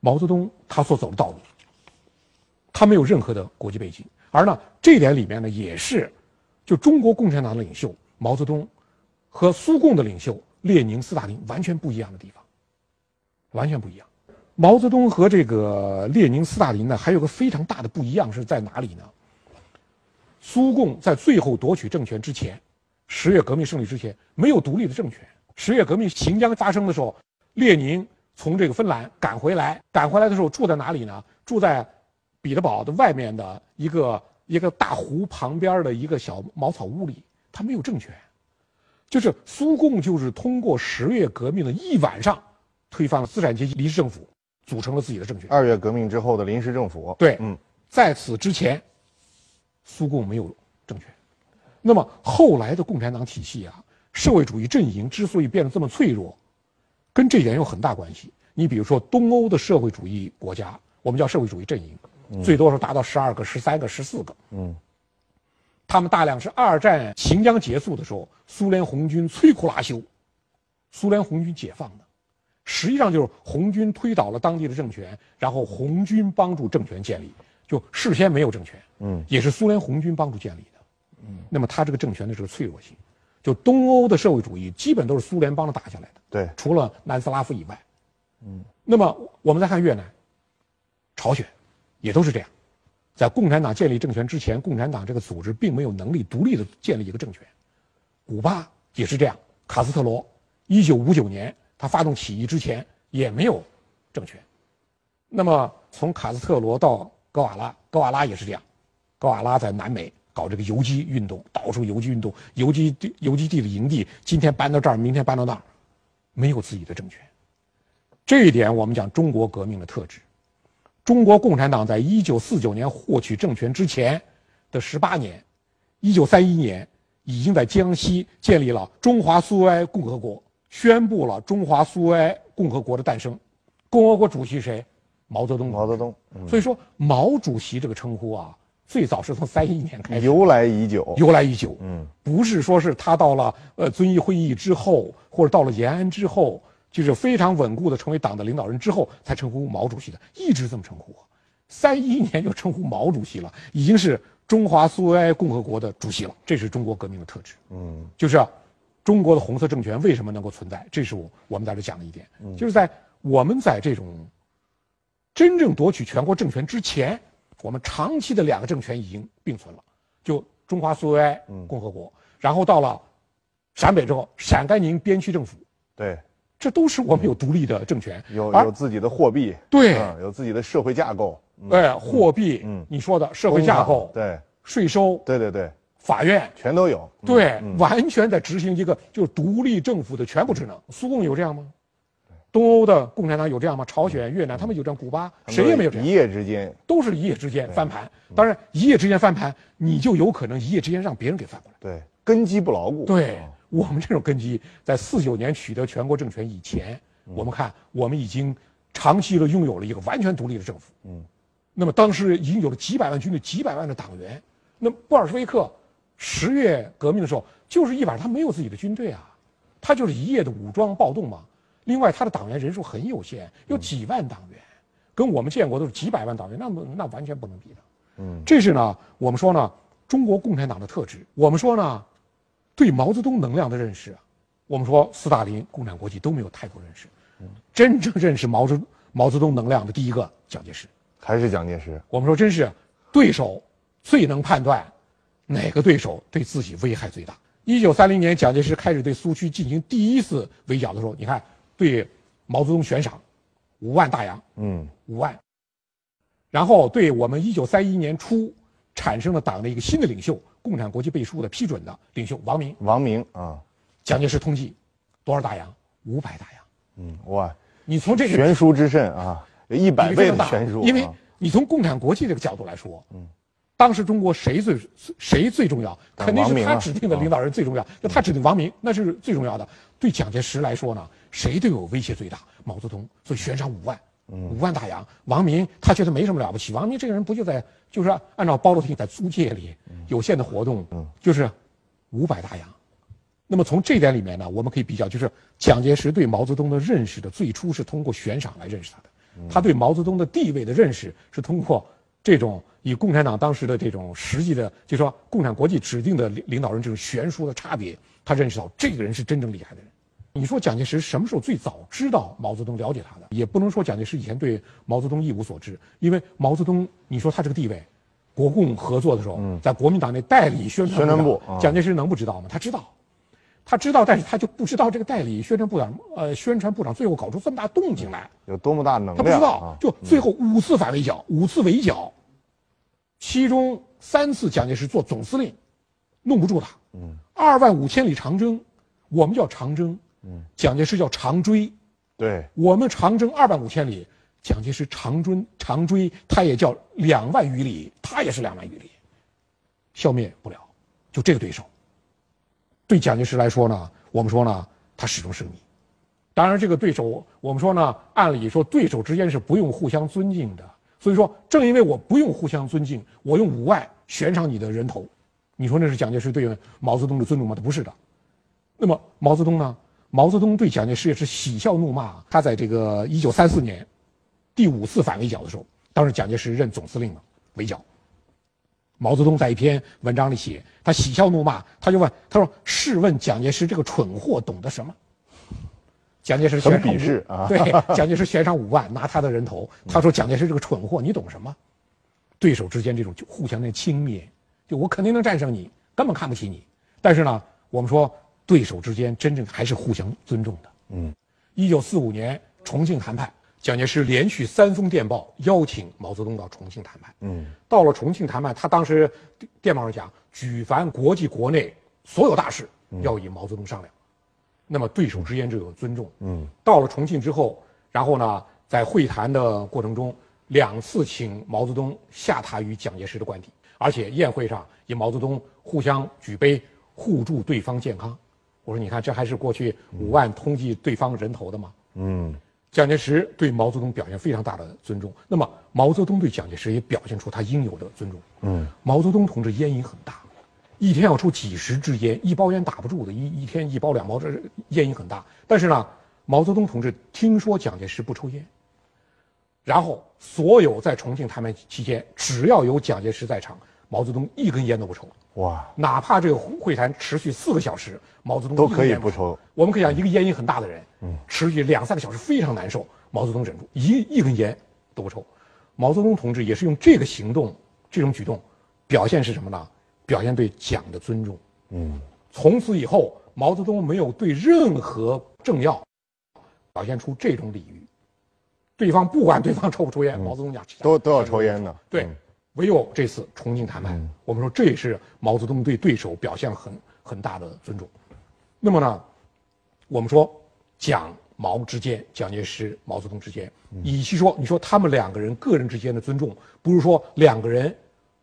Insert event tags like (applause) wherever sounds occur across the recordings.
毛泽东他所走的道路，他没有任何的国际背景，而呢这点里面呢也是，就中国共产党的领袖毛泽东和苏共的领袖列宁、斯大林完全不一样的地方，完全不一样。毛泽东和这个列宁、斯大林呢，还有个非常大的不一样是在哪里呢？苏共在最后夺取政权之前，十月革命胜利之前，没有独立的政权。十月革命行将发生的时候，列宁从这个芬兰赶回来，赶回来的时候住在哪里呢？住在彼得堡的外面的一个一个大湖旁边的一个小茅草屋里。他没有政权，就是苏共就是通过十月革命的一晚上，推翻了资产阶级临时政府，组成了自己的政权。二月革命之后的临时政府，对，嗯，在此之前。苏共没有政权，那么后来的共产党体系啊，社会主义阵营之所以变得这么脆弱，跟这点有很大关系。你比如说东欧的社会主义国家，我们叫社会主义阵营，最多是达到十二个、十三个、十四个。嗯，他们大量是二战行将结束的时候，苏联红军摧枯拉朽，苏联红军解放的，实际上就是红军推倒了当地的政权，然后红军帮助政权建立。就事先没有政权，嗯，也是苏联红军帮助建立的，嗯，那么他这个政权的这个脆弱性，就东欧的社会主义基本都是苏联帮着打下来的，对，除了南斯拉夫以外，嗯，那么我们再看越南、朝鲜，也都是这样，在共产党建立政权之前，共产党这个组织并没有能力独立的建立一个政权，古巴也是这样，卡斯特罗一九五九年他发动起义之前也没有政权，那么从卡斯特罗到戈瓦拉，戈瓦拉也是这样，戈瓦拉在南美搞这个游击运动，到处游击运动，游击地游击地的营地，今天搬到这儿，明天搬到那儿，没有自己的政权。这一点我们讲中国革命的特质。中国共产党在一九四九年获取政权之前的十八年，一九三一年已经在江西建立了中华苏维埃共和国，宣布了中华苏维埃共和国的诞生。共和国主席谁？毛泽东，毛泽东，所以说毛主席这个称呼啊，最早是从三一年开始，由来已久，由来已久。嗯，不是说是他到了呃遵义会议之后，或者到了延安之后，就是非常稳固的成为党的领导人之后才称呼毛主席的，一直这么称呼。三一年就称呼毛主席了，已经是中华苏维埃共和国的主席了，这是中国革命的特质。嗯，就是中国的红色政权为什么能够存在，这是我我们在这讲的一点，就是在我们在这种。真正夺取全国政权之前，我们长期的两个政权已经并存了，就中华苏维埃共和国，然后到了陕北之后，陕甘宁边区政府，对，这都是我们有独立的政权，有有自己的货币，对，有自己的社会架构，哎，货币，嗯，你说的社会架构，对，税收，对对对，法院全都有，对，完全在执行一个就是独立政府的全部职能。苏共有这样吗？东欧的共产党有这样吗？朝鲜、越南他们有这样，古巴谁也没有这样。一夜之间都是一夜之间翻盘。当然，一夜之间翻盘，你就有可能一夜之间让别人给翻过来。对，根基不牢固。对我们这种根基，在四九年取得全国政权以前，我们看我们已经长期的拥有了一个完全独立的政府。嗯，那么当时已经有了几百万军队、几百万的党员。那布尔什维克十月革命的时候，就是一晚上他没有自己的军队啊，他就是一夜的武装暴动嘛。另外，他的党员人数很有限，有几万党员，跟我们建国都是几百万党员，那么那完全不能比的。嗯，这是呢，我们说呢，中国共产党的特质。我们说呢，对毛泽东能量的认识，我们说斯大林、共产国际都没有太多认识。嗯，真正认识毛泽毛泽东能量的第一个，蒋介石，还是蒋介石。我们说，真是对手最能判断哪个对手对自己危害最大。一九三零年，蒋介石开始对苏区进行第一次围剿的时候，你看。对毛泽东悬赏五万大洋，嗯，五万。然后对我们一九三一年初产生了党的一个新的领袖，共产国际背书的批准的领袖王明，王明啊，蒋介石通缉多少大洋？五百大洋。嗯，哇，你从这个悬殊之甚啊，有一百倍的悬殊。因为你从共产国际这个角度来说，嗯。当时中国谁最谁最重要？肯定是他指定的领导人最重要。就他指定王明，那是最重要的。对蒋介石来说呢，谁对我威胁最大？毛泽东，所以悬赏五万，五万大洋。王明他觉得没什么了不起。王明这个人不就在就是按照包罗厅在租界里有限的活动，就是五百大洋。那么从这点里面呢，我们可以比较，就是蒋介石对毛泽东的认识的最初是通过悬赏来认识他的。他对毛泽东的地位的认识是通过这种以共产党当时的这种实际的，就说共产国际指定的领领导人这种悬殊的差别，他认识到这个人是真正厉害的人。你说蒋介石什么时候最早知道毛泽东了解他的？也不能说蒋介石以前对毛泽东一无所知，因为毛泽东，你说他这个地位，国共合作的时候，在国民党内代理宣传部，蒋介石能不知道吗？他知道。他知道，但是他就不知道这个代理宣传部长，呃，宣传部长最后搞出这么大动静来，有多么大能量？他不知道，就最后五次反围剿，五次围剿，其中三次蒋介石做总司令，弄不住他。嗯，二万五千里长征，我们叫长征，嗯，蒋介石叫长追，对，我们长征二万五千里，蒋介石长追长追，他也叫两万余里，他也是两万余里，消灭不了，就这个对手。对蒋介石来说呢，我们说呢，他始终是个谜。当然，这个对手，我们说呢，按理说对手之间是不用互相尊敬的。所以说，正因为我不用互相尊敬，我用五万悬赏你的人头，你说那是蒋介石对毛泽东的尊重吗？他不是的。那么毛泽东呢？毛泽东对蒋介石也是喜笑怒骂。他在这个一九三四年第五次反围剿的时候，当时蒋介石任总司令嘛，围剿。毛泽东在一篇文章里写，他喜笑怒骂，他就问他说：“试问蒋介石这个蠢货懂得什么？” (laughs) 蒋介石悬赏五对 (laughs) 蒋介石悬赏五万拿他的人头，他说：“蒋介石这个蠢货，你懂什么？”对手之间这种就互相的轻蔑，就我肯定能战胜你，根本看不起你。但是呢，我们说对手之间真正还是互相尊重的。嗯，一九四五年重庆谈判。蒋介石连续三封电报邀请毛泽东到重庆谈判。嗯，到了重庆谈判，他当时电报上讲，举凡国际国内所有大事要与毛泽东商量。那么对手之间就有尊重。嗯，到了重庆之后，然后呢，在会谈的过程中，两次请毛泽东下榻于蒋介石的官邸，而且宴会上与毛泽东互相举杯，互祝对方健康。我说，你看，这还是过去五万通缉对方人头的吗？嗯。蒋介石对毛泽东表现非常大的尊重，那么毛泽东对蒋介石也表现出他应有的尊重。嗯，毛泽东同志烟瘾很大，一天要抽几十支烟，一包烟打不住的，一一天一包两包，这烟瘾很大。但是呢，毛泽东同志听说蒋介石不抽烟，然后所有在重庆谈判期间，只要有蒋介石在场，毛泽东一根烟都不抽。哇！哪怕这个会谈持续四个小时，毛泽东都可以不抽。我们可以讲，一个烟瘾很大的人，嗯，持续两三个小时非常难受，毛泽东忍住一一根烟都不抽。毛泽东同志也是用这个行动、这种举动，表现是什么呢？表现对蒋的尊重。嗯，从此以后，毛泽东没有对任何政要表现出这种礼遇。对方不管对方抽不抽烟，毛泽东讲都都要抽烟的。对。唯有这次重庆谈判，我们说这也是毛泽东对对手表现很很大的尊重。那么呢，我们说蒋毛之间，蒋介石、毛泽东之间，与其说你说他们两个人个人之间的尊重，不如说两个人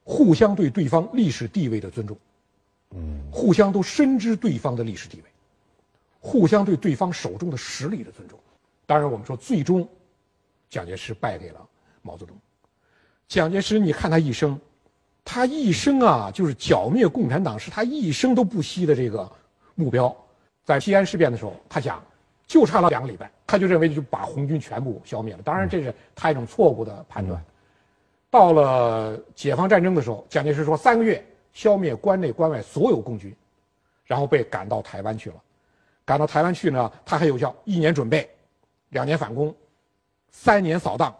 互相对对方历史地位的尊重，嗯，互相都深知对方的历史地位，互相对对方手中的实力的尊重。当然，我们说最终，蒋介石败给了毛泽东。蒋介石，你看他一生，他一生啊，就是剿灭共产党，是他一生都不惜的这个目标。在西安事变的时候，他想，就差了两个礼拜，他就认为就把红军全部消灭了。当然，这是他一种错误的判断。到了解放战争的时候，蒋介石说三个月消灭关内关外所有共军，然后被赶到台湾去了。赶到台湾去呢，他还有效一年准备，两年反攻，三年扫荡，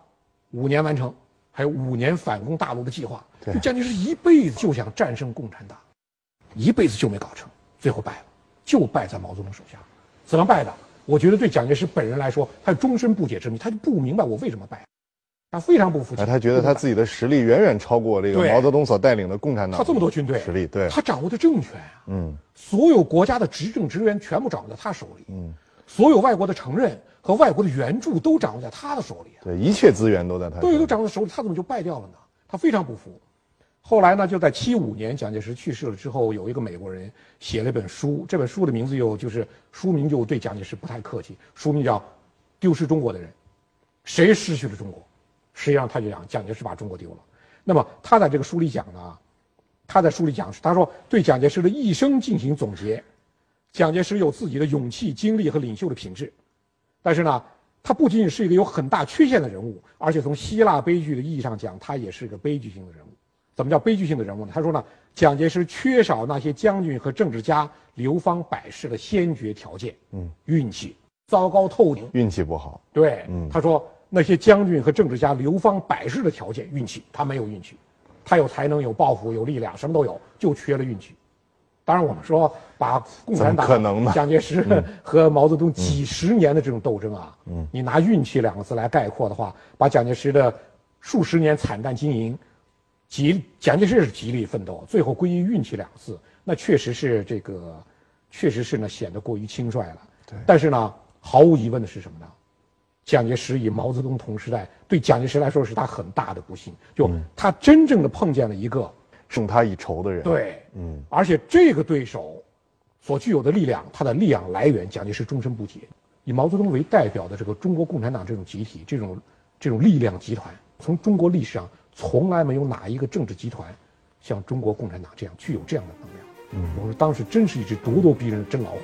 五年完成。还有五年反攻大陆的计划，蒋介石一辈子就想战胜共产党，一辈子就没搞成，最后败了，就败在毛泽东手下。怎么败的？我觉得对蒋介石本人来说，他终身不解之谜，他就不明白我为什么败，他非常不服气。他觉得他自己的实力远远超过这个毛泽东所带领的共产党。他这么多军队实力，对，他掌握的政权啊，嗯，所有国家的执政职员全部掌握在他手里，嗯，所有外国的承认。和外国的援助都掌握在他的手里，对，一切资源都在他，对，都掌握在手里，他怎么就败掉了呢？他非常不服。后来呢，就在七五年蒋介石去世了之后，有一个美国人写了一本书，这本书的名字又就是书名就对蒋介石不太客气，书名叫《丢失中国的人》，谁失去了中国？实际上他就讲蒋介石把中国丢了。那么他在这个书里讲呢，他在书里讲他说对蒋介石的一生进行总结，蒋介石有自己的勇气、经历和领袖的品质。但是呢。他不仅仅是一个有很大缺陷的人物，而且从希腊悲剧的意义上讲，他也是个悲剧性的人物。怎么叫悲剧性的人物呢？他说呢，蒋介石缺少那些将军和政治家流芳百世的先决条件，嗯，运气糟糕透顶，运气不好。对，嗯，他说那些将军和政治家流芳百世的条件，运气他没有运气，他有才能、有抱负、有力量，什么都有，就缺了运气。当然，我们说把共产党、蒋介石和毛泽东几十年的这种斗争啊，嗯，你拿运气两个字来概括的话，把蒋介石的数十年惨淡经营。极蒋介石是极力奋斗，最后归于运气两个字，那确实是这个，确实是呢显得过于轻率了。对。但是呢，毫无疑问的是什么呢？蒋介石与毛泽东同时代，对蒋介石来说是他很大的不幸，就他真正的碰见了一个胜他一筹的人。对，嗯。而且这个对手所具有的力量，他的力量来源，蒋介石终身不解。以毛泽东为代表的这个中国共产党这种集体，这种这种力量集团，从中国历史上。从来没有哪一个政治集团像中国共产党这样具有这样的能量。嗯，我说当时真是一只咄咄逼人的真老虎。